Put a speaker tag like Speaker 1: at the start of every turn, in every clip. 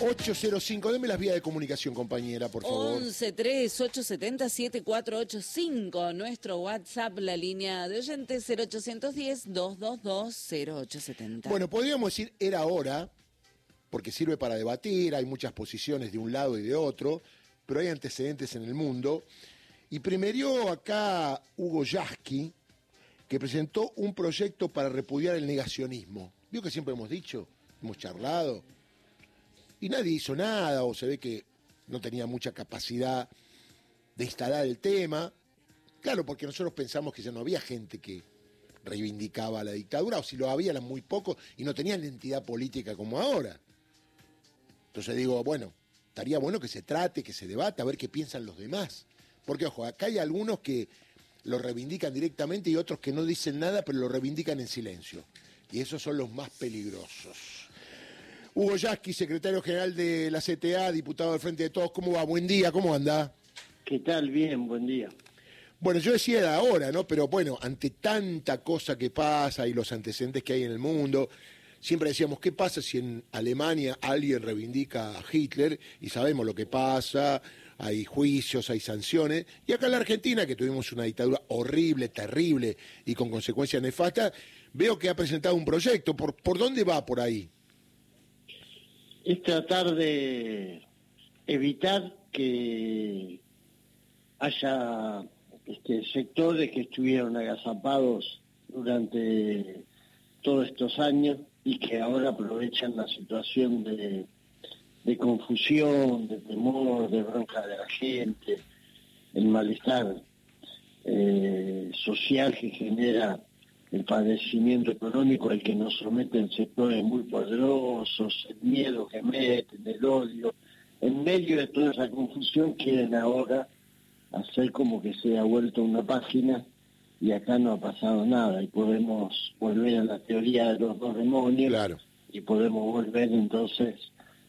Speaker 1: 805, deme las vías de comunicación, compañera, por favor.
Speaker 2: 1138707485, nuestro WhatsApp, la línea de oyentes 0810-222-0870.
Speaker 1: Bueno, podríamos decir era hora, porque sirve para debatir, hay muchas posiciones de un lado y de otro, pero hay antecedentes en el mundo. Y primero acá Hugo Yasky, que presentó un proyecto para repudiar el negacionismo. ¿Vio que siempre hemos dicho? Hemos charlado y nadie hizo nada o se ve que no tenía mucha capacidad de instalar el tema. Claro, porque nosotros pensamos que ya no había gente que reivindicaba la dictadura, o si lo había eran muy pocos y no tenían identidad política como ahora. Entonces digo, bueno, estaría bueno que se trate, que se debata, a ver qué piensan los demás. Porque, ojo, acá hay algunos que lo reivindican directamente y otros que no dicen nada, pero lo reivindican en silencio. Y esos son los más peligrosos. Hugo Yasky, secretario general de la CTA, diputado del Frente de Todos. ¿Cómo va? Buen día, ¿cómo anda?
Speaker 3: ¿Qué tal? Bien, buen día.
Speaker 1: Bueno, yo decía de ahora, ¿no? Pero bueno, ante tanta cosa que pasa y los antecedentes que hay en el mundo, siempre decíamos, ¿qué pasa si en Alemania alguien reivindica a Hitler y sabemos lo que pasa? Hay juicios, hay sanciones. Y acá en la Argentina, que tuvimos una dictadura horrible, terrible y con consecuencias nefastas, veo que ha presentado un proyecto. ¿Por, por dónde va por ahí?
Speaker 3: Es tratar de evitar que haya este, sectores que estuvieron agazapados durante todos estos años y que ahora aprovechan la situación de, confusión, de temor, de bronca de la gente, el malestar eh, social que genera el padecimiento económico al que nos someten sectores muy poderosos, el miedo que meten, el odio. En medio de toda esa confusión quieren ahora hacer como que se ha vuelto una página y acá no ha pasado nada y podemos volver a la teoría de los dos demonios y podemos volver entonces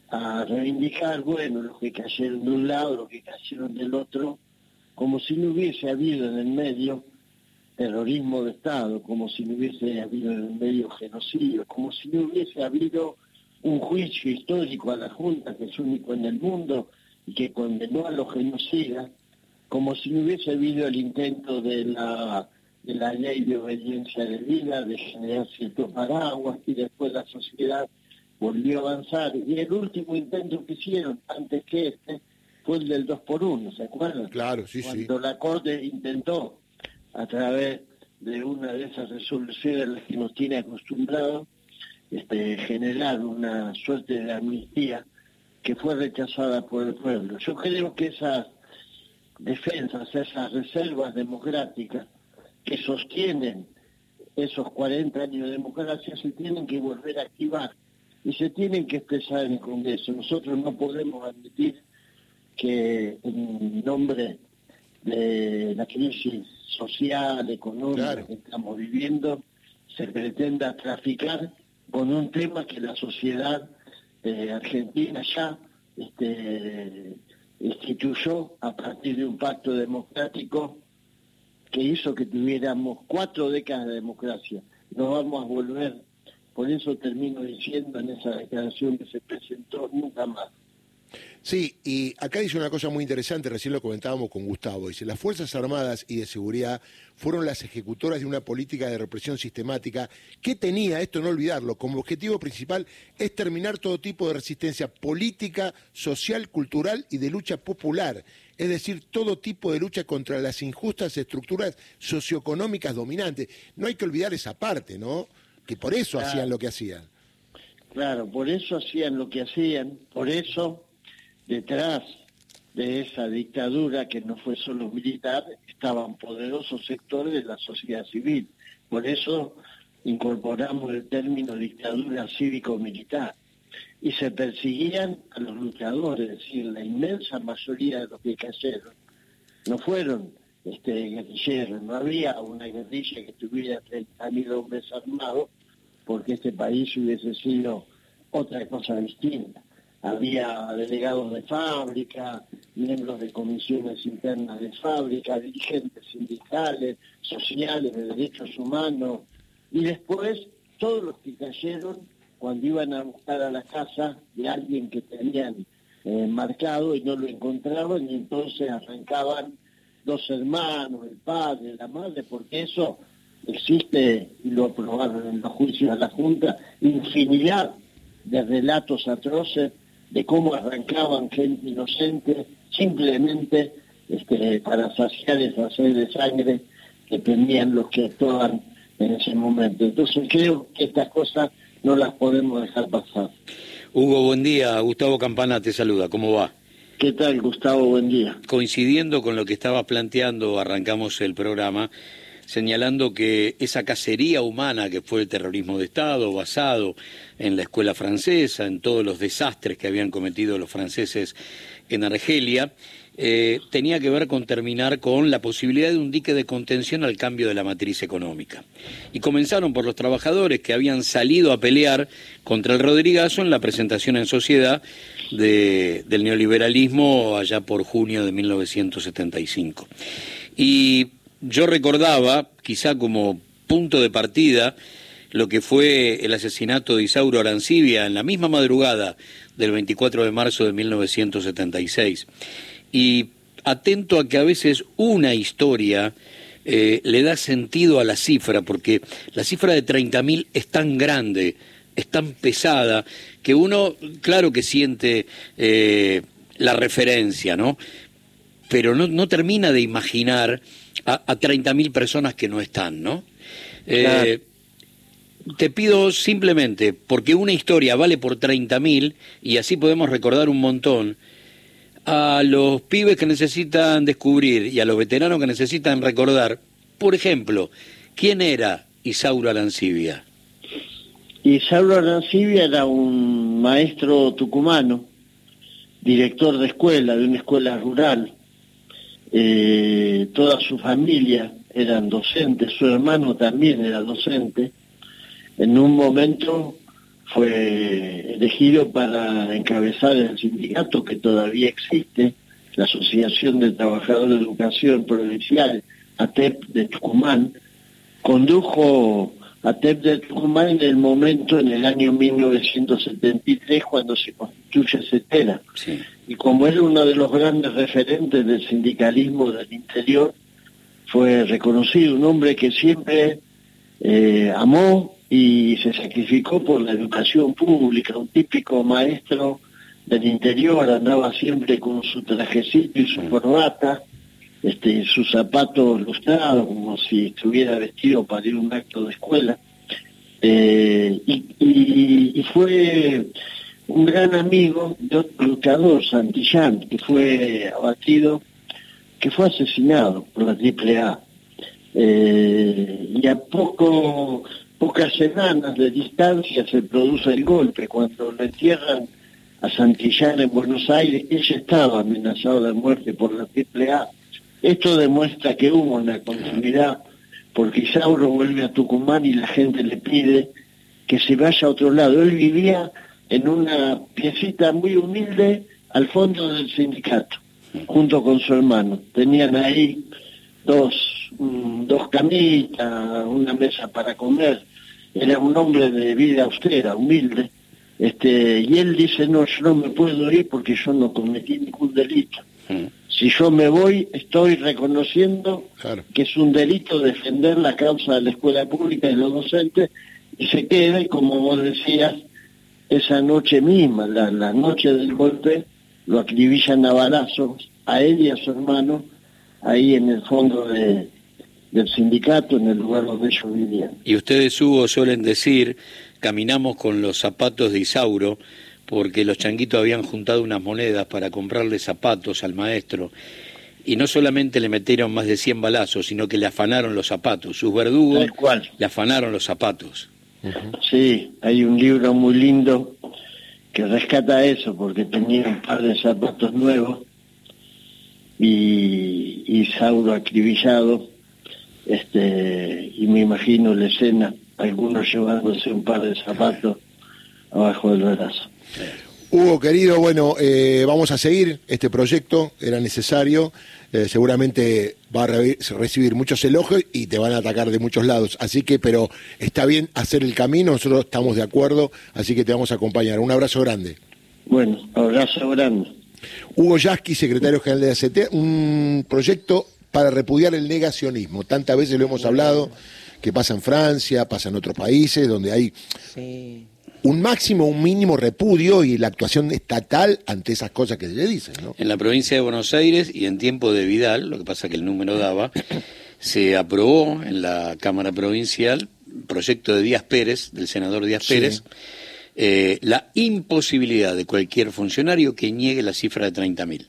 Speaker 3: a reivindicar, bueno, los que cayeron de un lado, los que cayeron del otro, como si no hubiese habido en el medio terrorismo de Estado, como si no hubiese habido en el medio genocidio, como si no hubiese habido un juicio histórico a la Junta, que es único en el mundo, y que condenó a los genocidas, como si no hubiese habido el intento de la, de la ley de obediencia de vida, de generar ciertos paraguas, y después la sociedad volvió a avanzar. Y el último intento que hicieron, antes que este, fue el del 2 por 1 ¿se acuerdan?
Speaker 1: Claro, sí,
Speaker 3: sí. Cuando la Corte intentó a través de una de esas resoluciones las que nos tiene acostumbrado este, generar una suerte de amnistía que fue rechazada por el pueblo. Yo creo que esas defensas, esas reservas democráticas que sostienen esos 40 años de democracia se tienen que volver a activar y se tienen que expresar en el Congreso. Nosotros no podemos admitir que en nombre de la crisis social, económica que estamos viviendo, se pretenda traficar con un tema que la sociedad eh, argentina ya este, instituyó a partir de un pacto democrático que hizo que tuviéramos cuatro décadas de democracia. No vamos a volver, por eso termino diciendo en esa declaración que se presentó, nunca más.
Speaker 1: Sí, y acá dice una cosa muy interesante, recién lo comentábamos con Gustavo, dice, las Fuerzas Armadas y de Seguridad fueron las ejecutoras de una política de represión sistemática que tenía, esto no olvidarlo, como objetivo principal es terminar todo tipo de resistencia política, social, cultural y de lucha popular, es decir, todo tipo de lucha contra las injustas estructuras socioeconómicas dominantes. No hay que olvidar esa parte, ¿no? Que por eso hacían lo que hacían.
Speaker 3: Claro, por eso hacían lo que hacían, por eso detrás de esa dictadura que no fue solo militar, estaban poderosos sectores de la sociedad civil. Por eso incorporamos el término dictadura cívico-militar. Y se perseguían a los luchadores, es decir, la inmensa mayoría de los que cayeron no fueron este, guerrilleros, no había una guerrilla que tuviera 30.000 hombres armados, porque este país hubiese sido otra cosa distinta había delegados de fábrica, miembros de comisiones internas de fábrica, dirigentes sindicales, sociales, de derechos humanos, y después todos los que cayeron cuando iban a buscar a la casa de alguien que tenían eh, marcado y no lo encontraban y entonces arrancaban dos hermanos, el padre, la madre, porque eso existe, y lo aprobaron en los juicios de la Junta, infinidad de relatos atroces de cómo arrancaban gente inocente simplemente este, para saciar esa sed de sangre que tenían los que actuaban en ese momento. Entonces creo que estas cosas no las podemos dejar pasar.
Speaker 4: Hugo, buen día. Gustavo Campana te saluda. ¿Cómo va?
Speaker 3: ¿Qué tal, Gustavo? Buen día.
Speaker 4: Coincidiendo con lo que estaba planteando, arrancamos el programa señalando que esa cacería humana que fue el terrorismo de Estado, basado en la escuela francesa, en todos los desastres que habían cometido los franceses en Argelia, eh, tenía que ver con terminar con la posibilidad de un dique de contención al cambio de la matriz económica. Y comenzaron por los trabajadores que habían salido a pelear contra el Rodrigazo en la presentación en sociedad del neoliberalismo allá por junio de 1975. Y yo recordaba, quizá como punto de partida, lo que fue el asesinato de Isauro Arancibia en la misma madrugada del 24 de marzo de 1976 y atento a que a veces una historia eh, le da sentido a la cifra, porque la cifra de 30.000 es tan grande, es tan pesada, que uno, claro que siente eh, la referencia, ¿no? Pero no, no termina de imaginar a, a 30.000 personas que no están, ¿no? Eh, te pido simplemente, porque una historia vale por 30.000 y así podemos recordar un montón, a los pibes que necesitan descubrir y a los veteranos que necesitan recordar, por ejemplo, ¿quién era Isauro Arancibia?
Speaker 3: Isauro Arancibia era un maestro tucumano, director de escuela, de una escuela rural. Toda su familia eran docentes, su hermano también era docente. En un momento fue elegido para encabezar el sindicato que todavía existe, la Asociación de Trabajadores de Educación Provincial, ATEP de Tucumán, condujo ATEP de Tucumán en el momento, en el año 1973, cuando se constituye CETERA. Y como era uno de los grandes referentes del sindicalismo del interior, fue reconocido un hombre que siempre eh, amó y se sacrificó por la educación pública, un típico maestro del interior, andaba siempre con su trajecito y su corbata, este, sus zapatos lustrados, como si estuviera vestido para ir a un acto de escuela. Eh, y, fue un gran amigo de otro luchador, Santillán, que fue abatido, que fue asesinado por la AAA. Eh, y a poco pocas semanas de distancia se produce el golpe. Cuando le entierran a Santillán en Buenos Aires, ella estaba amenazado de muerte por la AAA. Esto demuestra que hubo una continuidad, porque Isauro vuelve a Tucumán y la gente le pide que se vaya a otro lado. Él vivía en una piecita muy humilde al fondo del sindicato, junto con su hermano. Tenían ahí dos, mm, dos camitas, una mesa para comer. Era un hombre de vida austera, humilde. Este, y él dice, no, yo no me puedo ir porque yo no cometí ningún delito. Mm. Si yo me voy, estoy reconociendo que es un delito defender la causa de la escuela pública y de los docentes, y se queda, y como vos decías, esa noche misma, la, la noche del golpe, lo acribillan a balazos, a él y a su hermano, ahí en el fondo de, del sindicato, en el lugar donde ellos vivían.
Speaker 4: Y ustedes, Hugo, suelen decir, caminamos con los zapatos de Isauro, porque los changuitos habían juntado unas monedas para comprarle zapatos al maestro. Y no solamente le metieron más de 100 balazos, sino que le afanaron los zapatos. Sus verdugos le afanaron los zapatos.
Speaker 3: Sí, hay un libro muy lindo que rescata eso, porque tenía un par de zapatos nuevos y, y Sauro acribillado, este, y me imagino la escena, algunos llevándose un par de zapatos abajo del brazo.
Speaker 1: Hugo, querido, bueno, eh, vamos a seguir este proyecto, era necesario. Eh, seguramente va a re- recibir muchos elogios y te van a atacar de muchos lados. Así que, pero está bien hacer el camino, nosotros estamos de acuerdo, así que te vamos a acompañar. Un abrazo grande.
Speaker 3: Bueno, abrazo grande.
Speaker 1: Hugo Yasky, secretario general de ACT, un proyecto para repudiar el negacionismo. Tantas veces lo hemos hablado, que pasa en Francia, pasa en otros países, donde hay
Speaker 2: Sí.
Speaker 1: Un máximo, un mínimo repudio y la actuación estatal ante esas cosas que se le dicen. ¿no?
Speaker 4: En la provincia de Buenos Aires y en tiempo de Vidal, lo que pasa que el número daba, se aprobó en la Cámara Provincial, proyecto de Díaz Pérez, del senador Díaz
Speaker 1: Sí.
Speaker 4: Pérez, eh, la imposibilidad de cualquier funcionario que niegue la cifra de 30.000.